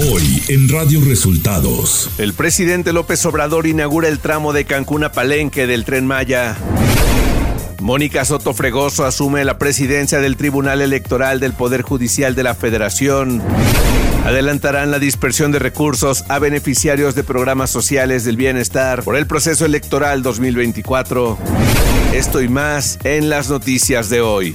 Hoy en Radio Resultados. El presidente López Obrador inaugura el tramo de Cancún a Palenque del tren Maya. Mónica Soto Fregoso asume la presidencia del Tribunal Electoral del Poder Judicial de la Federación. Adelantarán la dispersión de recursos a beneficiarios de programas sociales del bienestar por el proceso electoral 2024. Esto y más en las noticias de hoy.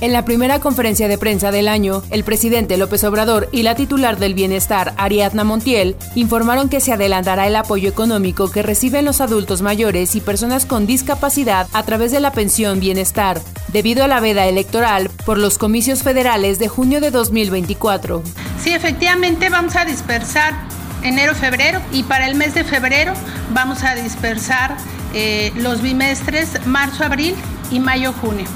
En la primera conferencia de prensa del año, el presidente López Obrador y la titular del Bienestar, Ariadna Montiel, informaron que se adelantará el apoyo económico que reciben los adultos mayores y personas con discapacidad a través de la pensión Bienestar, debido a la veda electoral por los comicios federales de junio de 2024. Sí, efectivamente vamos a dispersar enero-febrero y para el mes de febrero vamos a dispersar eh, los bimestres marzo-abril y mayo-junio.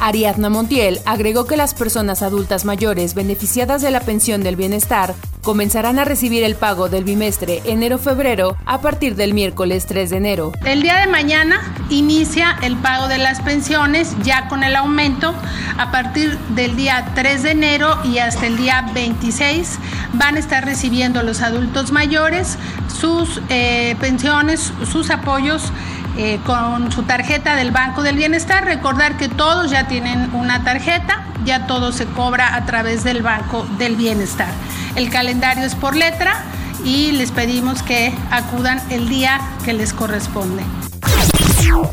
Ariadna Montiel agregó que las personas adultas mayores beneficiadas de la pensión del bienestar comenzarán a recibir el pago del bimestre enero-febrero a partir del miércoles 3 de enero. El día de mañana inicia el pago de las pensiones ya con el aumento a partir del día 3 de enero y hasta el día 26 van a estar recibiendo los adultos mayores sus eh, pensiones, sus apoyos eh, con su tarjeta del Banco del Bienestar. Recordar que todos ya tienen una tarjeta, ya todo se cobra a través del Banco del Bienestar. El calendario es por letra y les pedimos que acudan el día que les corresponde.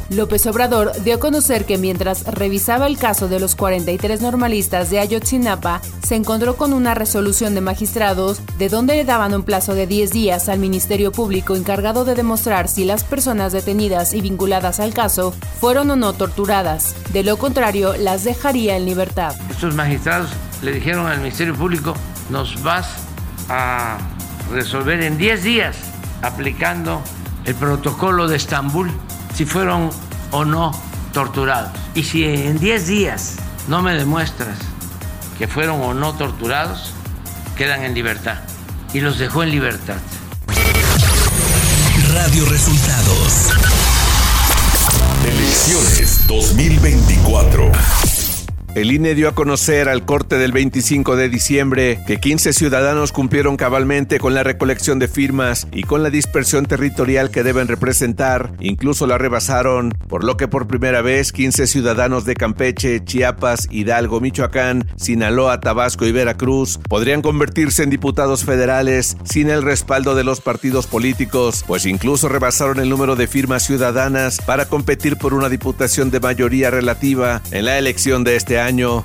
López Obrador dio a conocer que mientras revisaba el caso de los 43 normalistas de Ayotzinapa, se encontró con una resolución de magistrados de donde le daban un plazo de 10 días al Ministerio Público encargado de demostrar si las personas detenidas y vinculadas al caso fueron o no torturadas. De lo contrario, las dejaría en libertad. Estos magistrados le dijeron al Ministerio Público, nos vas a resolver en 10 días aplicando el protocolo de Estambul si fueron o no torturados. Y si en 10 días no me demuestras que fueron o no torturados, quedan en libertad. Y los dejó en libertad. Radio Resultados. Elecciones 2024. El INE dio a conocer al corte del 25 de diciembre que 15 ciudadanos cumplieron cabalmente con la recolección de firmas y con la dispersión territorial que deben representar, incluso la rebasaron, por lo que por primera vez 15 ciudadanos de Campeche, Chiapas, Hidalgo, Michoacán, Sinaloa, Tabasco y Veracruz podrían convertirse en diputados federales sin el respaldo de los partidos políticos, pues incluso rebasaron el número de firmas ciudadanas para competir por una diputación de mayoría relativa en la elección de este año año.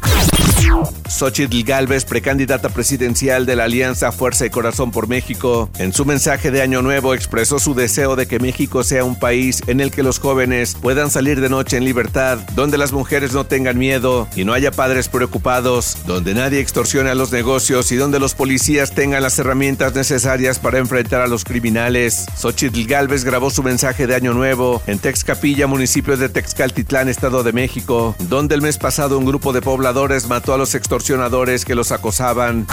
Xochitl Galvez, precandidata presidencial de la Alianza Fuerza y Corazón por México, en su mensaje de Año Nuevo expresó su deseo de que México sea un país en el que los jóvenes puedan salir de noche en libertad, donde las mujeres no tengan miedo y no haya padres preocupados, donde nadie extorsione a los negocios y donde los policías tengan las herramientas necesarias para enfrentar a los criminales. Xochitl Galvez grabó su mensaje de Año Nuevo en Texcapilla, municipio de Texcaltitlán, Estado de México, donde el mes pasado un grupo de pobladores mató a los extorsionadores que los acosaban.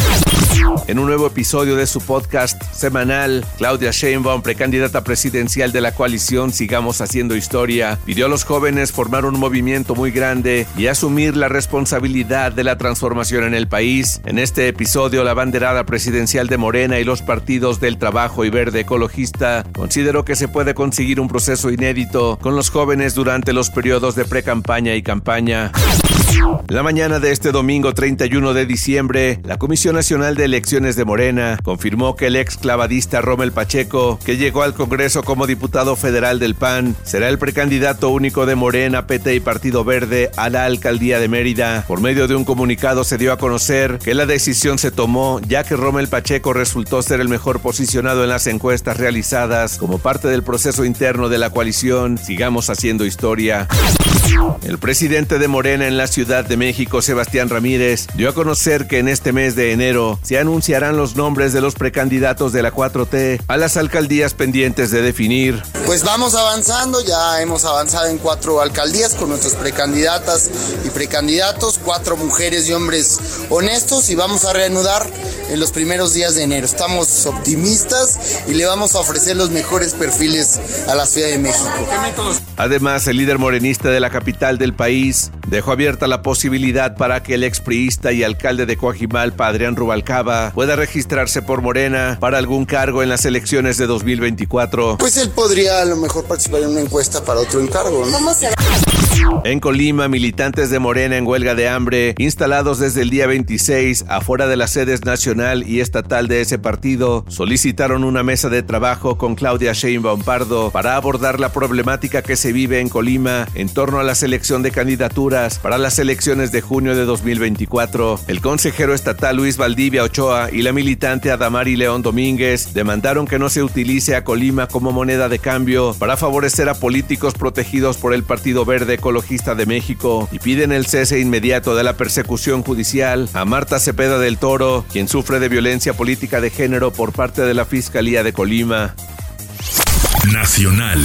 En un nuevo episodio de su podcast semanal, Claudia Sheinbaum, precandidata presidencial de la coalición Sigamos Haciendo Historia, pidió a los jóvenes formar un movimiento muy grande y asumir la responsabilidad de la transformación en el país. En este episodio, la banderada presidencial de Morena y los partidos del Trabajo y Verde Ecologista consideró que se puede conseguir un proceso inédito con los jóvenes durante los periodos de pre-campaña y campaña. La mañana de este domingo 31 de diciembre, la Comisión Nacional de Elecciones de Morena confirmó que el ex clavadista Rommel Pacheco, que llegó al Congreso como diputado federal del PAN, será el precandidato único de Morena, PT y Partido Verde a la alcaldía de Mérida. Por medio de un comunicado se dio a conocer que la decisión se tomó ya que Rommel Pacheco resultó ser el mejor posicionado en las encuestas realizadas como parte del proceso interno de la coalición Sigamos haciendo historia. El presidente de Morena en la Ciudad de México, Sebastián Ramírez, dio a conocer que en este mes de enero se anunciarán los nombres de los precandidatos de la 4T a las alcaldías pendientes de definir. Pues vamos avanzando, ya hemos avanzado en cuatro alcaldías con nuestras precandidatas y precandidatos, cuatro mujeres y hombres honestos y vamos a reanudar en los primeros días de enero. Estamos optimistas y le vamos a ofrecer los mejores perfiles a la Ciudad de México. Además, el líder morenista de la capital del país dejó abierta la posibilidad para que el expriista y alcalde de Coajimalpa, Adrián Rubalcaba, pueda registrarse por Morena para algún cargo en las elecciones de 2024. Pues él podría a lo mejor participar en una encuesta para otro encargo. ¿no? se En Colima, militantes de Morena en huelga de hambre, instalados desde el día 26 afuera de las sedes nacional y estatal de ese partido, solicitaron una mesa de trabajo con Claudia Sheinbaum Pardo para abordar la problemática que se vive en Colima en torno a la selección de candidaturas para las elecciones de junio de 2024. El consejero estatal Luis Valdivia Ochoa y la militante Adamari León Domínguez demandaron que no se utilice a Colima como moneda de cambio para favorecer a políticos protegidos por el Partido Verde Ecologista de México y piden el cese inmediato de la persecución judicial a Marta Cepeda del Toro, quien sufre de violencia política de género por parte de la Fiscalía de Colima. Nacional.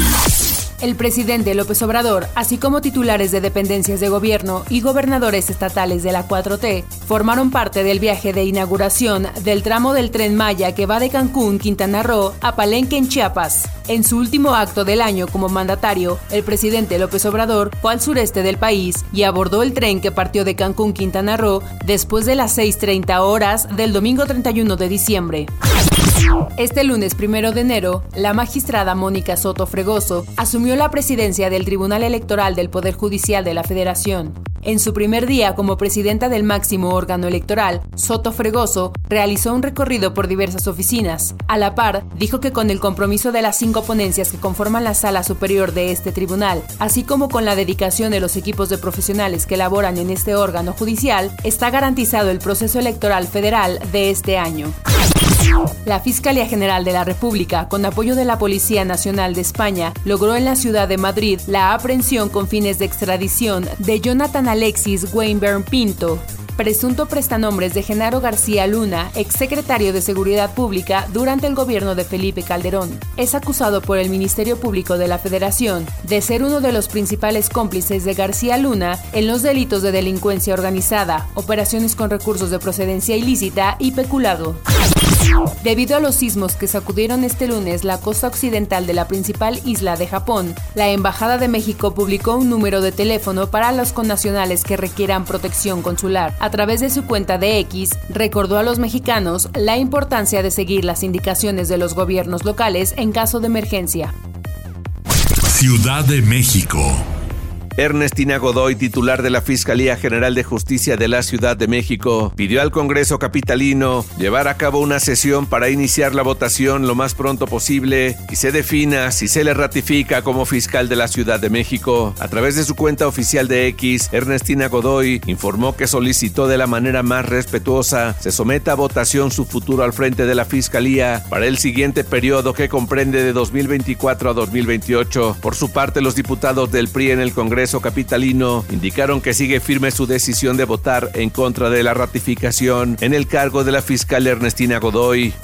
El presidente López Obrador, así como titulares de dependencias de gobierno y gobernadores estatales de la 4T, formaron parte del viaje de inauguración del tramo del tren Maya que va de Cancún, Quintana Roo, a Palenque, en Chiapas. En su último acto del año como mandatario, el presidente López Obrador fue al sureste del país y abordó el tren que partió de Cancún, Quintana Roo, después de las 6.30 horas del domingo 31 de diciembre. Este lunes primero de enero, la magistrada Mónica Soto Fregoso asumió la presidencia del Tribunal Electoral del Poder Judicial de la Federación. En su primer día como presidenta del máximo órgano electoral, Soto Fregoso realizó un recorrido por diversas oficinas. A la par, dijo que con el compromiso de las cinco ponencias que conforman la sala superior de este tribunal, así como con la dedicación de los equipos de profesionales que laboran en este órgano judicial, está garantizado el proceso electoral federal de este año. La Fiscalía General de la República, con apoyo de la Policía Nacional de España, logró en la ciudad de Madrid la aprehensión con fines de extradición de Jonathan Alexis Weinberg Pinto, presunto prestanombres de Genaro García Luna, exsecretario de Seguridad Pública durante el gobierno de Felipe Calderón. Es acusado por el Ministerio Público de la Federación de ser uno de los principales cómplices de García Luna en los delitos de delincuencia organizada, operaciones con recursos de procedencia ilícita y peculado. Debido a los sismos que sacudieron este lunes la costa occidental de la principal isla de Japón, la Embajada de México publicó un número de teléfono para los connacionales que requieran protección consular. A través de su cuenta de X, recordó a los mexicanos la importancia de seguir las indicaciones de los gobiernos locales en caso de emergencia. Ciudad de México. Ernestina Godoy, titular de la Fiscalía General de Justicia de la Ciudad de México, pidió al Congreso Capitalino llevar a cabo una sesión para iniciar la votación lo más pronto posible y se defina si se le ratifica como fiscal de la Ciudad de México. A través de su cuenta oficial de X, Ernestina Godoy informó que solicitó de la manera más respetuosa se someta a votación su futuro al frente de la Fiscalía para el siguiente periodo que comprende de 2024 a 2028. Por su parte, los diputados del PRI en el Congreso Capitalino indicaron que sigue firme su decisión de votar en contra de la ratificación en el cargo de la fiscal Ernestina Godoy.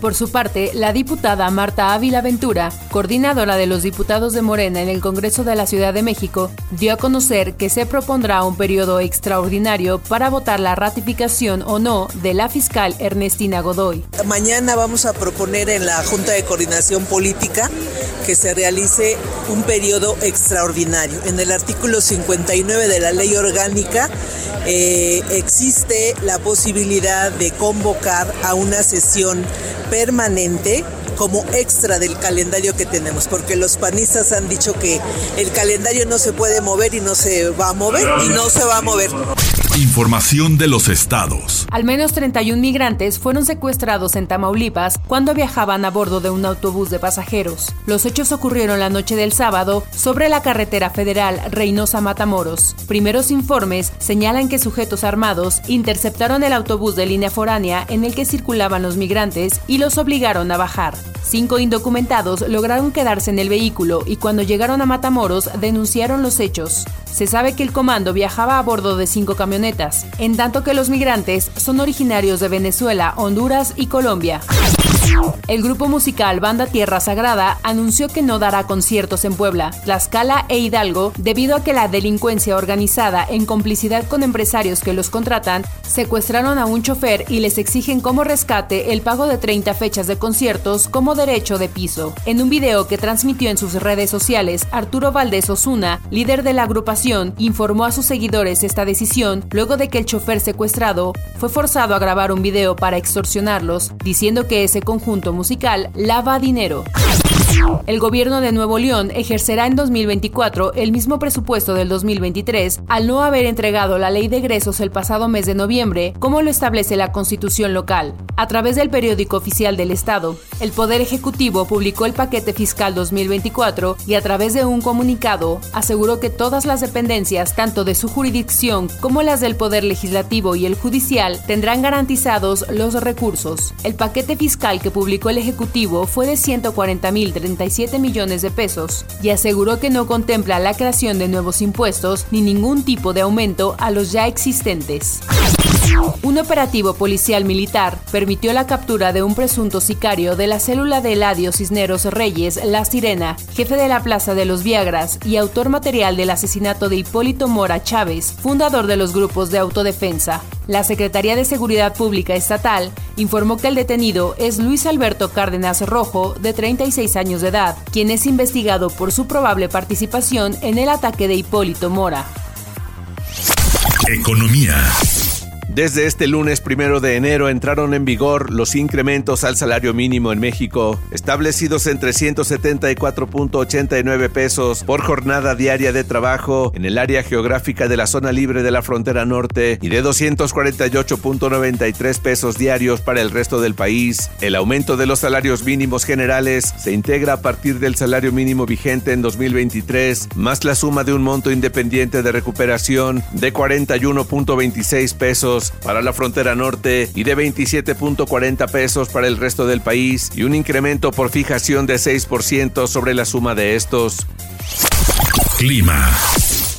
Por su parte, la diputada Marta Ávila Ventura, coordinadora de los diputados de Morena en el Congreso de la Ciudad de México, dio a conocer que se propondrá un periodo extraordinario para votar la ratificación o no de la fiscal Ernestina Godoy. Mañana vamos a proponer en la Junta de Coordinación Política que se realice un periodo extraordinario. En el artículo 59 de la ley orgánica eh, existe la posibilidad de convocar a una sesión permanente como extra del calendario que tenemos, porque los panistas han dicho que el calendario no se puede mover y no se va a mover y no se va a mover. Información de los estados. Al menos 31 migrantes fueron secuestrados en Tamaulipas cuando viajaban a bordo de un autobús de pasajeros. Los hechos ocurrieron la noche del sábado sobre la carretera federal Reynosa Matamoros. Primeros informes señalan que sujetos armados interceptaron el autobús de línea foránea en el que circulaban los migrantes y los obligaron a bajar. Cinco indocumentados lograron quedarse en el vehículo y cuando llegaron a Matamoros denunciaron los hechos. Se sabe que el comando viajaba a bordo de cinco en tanto que los migrantes son originarios de Venezuela, Honduras y Colombia. El grupo musical Banda Tierra Sagrada anunció que no dará conciertos en Puebla, Tlaxcala e Hidalgo debido a que la delincuencia organizada en complicidad con empresarios que los contratan secuestraron a un chofer y les exigen como rescate el pago de 30 fechas de conciertos como derecho de piso. En un video que transmitió en sus redes sociales, Arturo Valdés Osuna, líder de la agrupación, informó a sus seguidores esta decisión luego de que el chofer secuestrado fue forzado a grabar un video para extorsionarlos, diciendo que ese conjunto musical lava dinero. El gobierno de Nuevo León ejercerá en 2024 el mismo presupuesto del 2023 al no haber entregado la ley de egresos el pasado mes de noviembre, como lo establece la constitución local. A través del periódico oficial del Estado, el Poder Ejecutivo publicó el paquete fiscal 2024 y a través de un comunicado aseguró que todas las dependencias, tanto de su jurisdicción como las del Poder Legislativo y el Judicial, tendrán garantizados los recursos. El paquete fiscal que publicó el Ejecutivo fue de 140.037 millones de pesos y aseguró que no contempla la creación de nuevos impuestos ni ningún tipo de aumento a los ya existentes. Un operativo policial militar permitió la captura de un presunto sicario de la célula de Eladio Cisneros Reyes, La Sirena, jefe de la Plaza de los Viagras y autor material del asesinato de Hipólito Mora Chávez, fundador de los grupos de autodefensa. La Secretaría de Seguridad Pública Estatal informó que el detenido es Luis Alberto Cárdenas Rojo, de 36 años de edad, quien es investigado por su probable participación en el ataque de Hipólito Mora. Economía. Desde este lunes primero de enero entraron en vigor los incrementos al salario mínimo en México, establecidos en 374.89 pesos por jornada diaria de trabajo en el área geográfica de la zona libre de la frontera norte y de 248.93 pesos diarios para el resto del país. El aumento de los salarios mínimos generales se integra a partir del salario mínimo vigente en 2023, más la suma de un monto independiente de recuperación de 41.26 pesos para la frontera norte y de 27.40 pesos para el resto del país y un incremento por fijación de 6% sobre la suma de estos. Clima.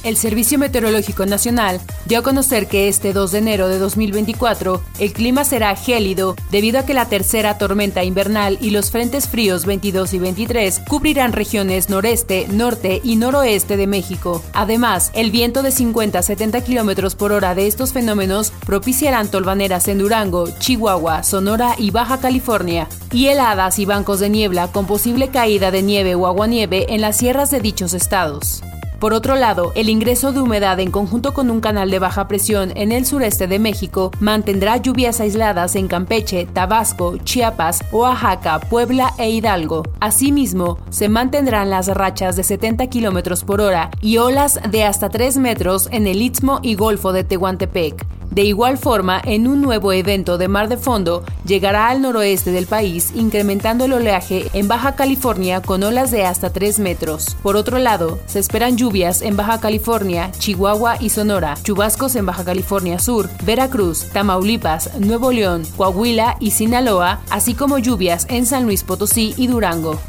El Servicio Meteorológico Nacional dio a conocer que este 2 de enero de 2024 el clima será gélido debido a que la tercera tormenta invernal y los frentes fríos 22 y 23 cubrirán regiones noreste, norte y noroeste de México. Además, el viento de 50 a 70 kilómetros por hora de estos fenómenos propiciarán tolvaneras en Durango, Chihuahua, Sonora y Baja California, y heladas y bancos de niebla con posible caída de nieve o aguanieve en las sierras de dichos estados. Por otro lado, el ingreso de humedad en conjunto con un canal de baja presión en el sureste de México mantendrá lluvias aisladas en Campeche, Tabasco, Chiapas, Oaxaca, Puebla e Hidalgo. Asimismo, se mantendrán las rachas de 70 km por hora y olas de hasta 3 metros en el Istmo y Golfo de Tehuantepec. De igual forma, en un nuevo evento de mar de fondo, llegará al noroeste del país, incrementando el oleaje en Baja California con olas de hasta 3 metros. Por otro lado, se esperan lluvias en Baja California, Chihuahua y Sonora, chubascos en Baja California Sur, Veracruz, Tamaulipas, Nuevo León, Coahuila y Sinaloa, así como lluvias en San Luis Potosí y Durango.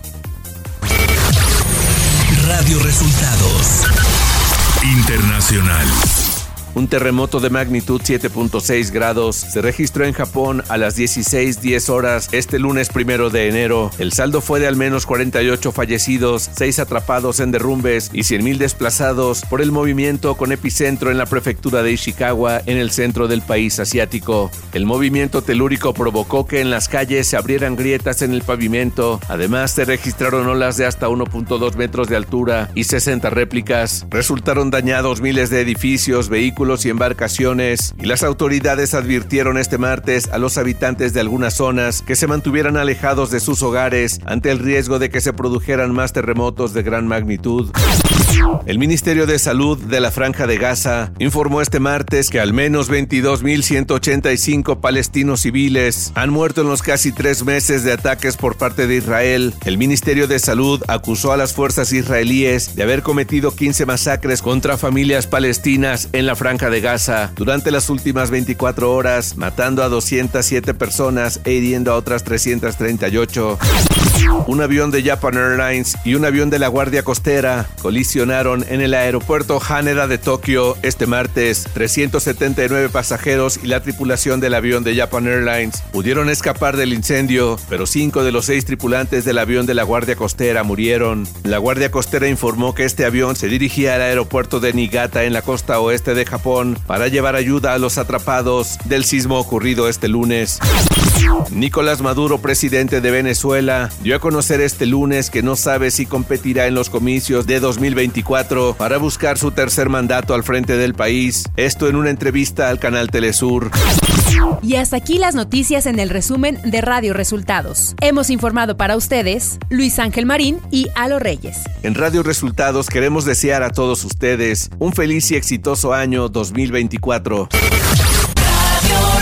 Radio Resultados Internacional. Un terremoto de magnitud 7.6 grados se registró en Japón a las 16:10 horas este lunes primero de enero. El saldo fue de al menos 48 fallecidos, 6 atrapados en derrumbes y 100.000 desplazados por el movimiento con epicentro en la prefectura de Ishikawa, en el centro del país asiático. El movimiento telúrico provocó que en las calles se abrieran grietas en el pavimento. Además, se registraron olas de hasta 1.2 metros de altura y 60 réplicas. Resultaron dañados miles de edificios, vehículos vehículos y embarcaciones, y las autoridades advirtieron este martes a los habitantes de algunas zonas que se mantuvieran alejados de sus hogares ante el riesgo de que se produjeran más terremotos de gran magnitud. El Ministerio de Salud de la Franja de Gaza informó este martes que al menos 22.185 palestinos civiles han muerto en los casi tres meses de ataques por parte de Israel. El Ministerio de Salud acusó a las fuerzas israelíes de haber cometido 15 masacres contra familias palestinas en la Franja de Gaza durante las últimas 24 horas, matando a 207 personas e hiriendo a otras 338. Un avión de Japan Airlines y un avión de la Guardia Costera colisionaron en el aeropuerto Haneda de Tokio este martes. 379 pasajeros y la tripulación del avión de Japan Airlines pudieron escapar del incendio, pero cinco de los seis tripulantes del avión de la Guardia Costera murieron. La Guardia Costera informó que este avión se dirigía al aeropuerto de Niigata en la costa oeste de Japón para llevar ayuda a los atrapados del sismo ocurrido este lunes. Nicolás Maduro, presidente de Venezuela, dio a conocer este lunes que no sabe si competirá en los comicios de 2024 para buscar su tercer mandato al frente del país. Esto en una entrevista al canal Telesur. Y hasta aquí las noticias en el resumen de Radio Resultados. Hemos informado para ustedes Luis Ángel Marín y Alo Reyes. En Radio Resultados queremos desear a todos ustedes un feliz y exitoso año 2024. Radio Resultados.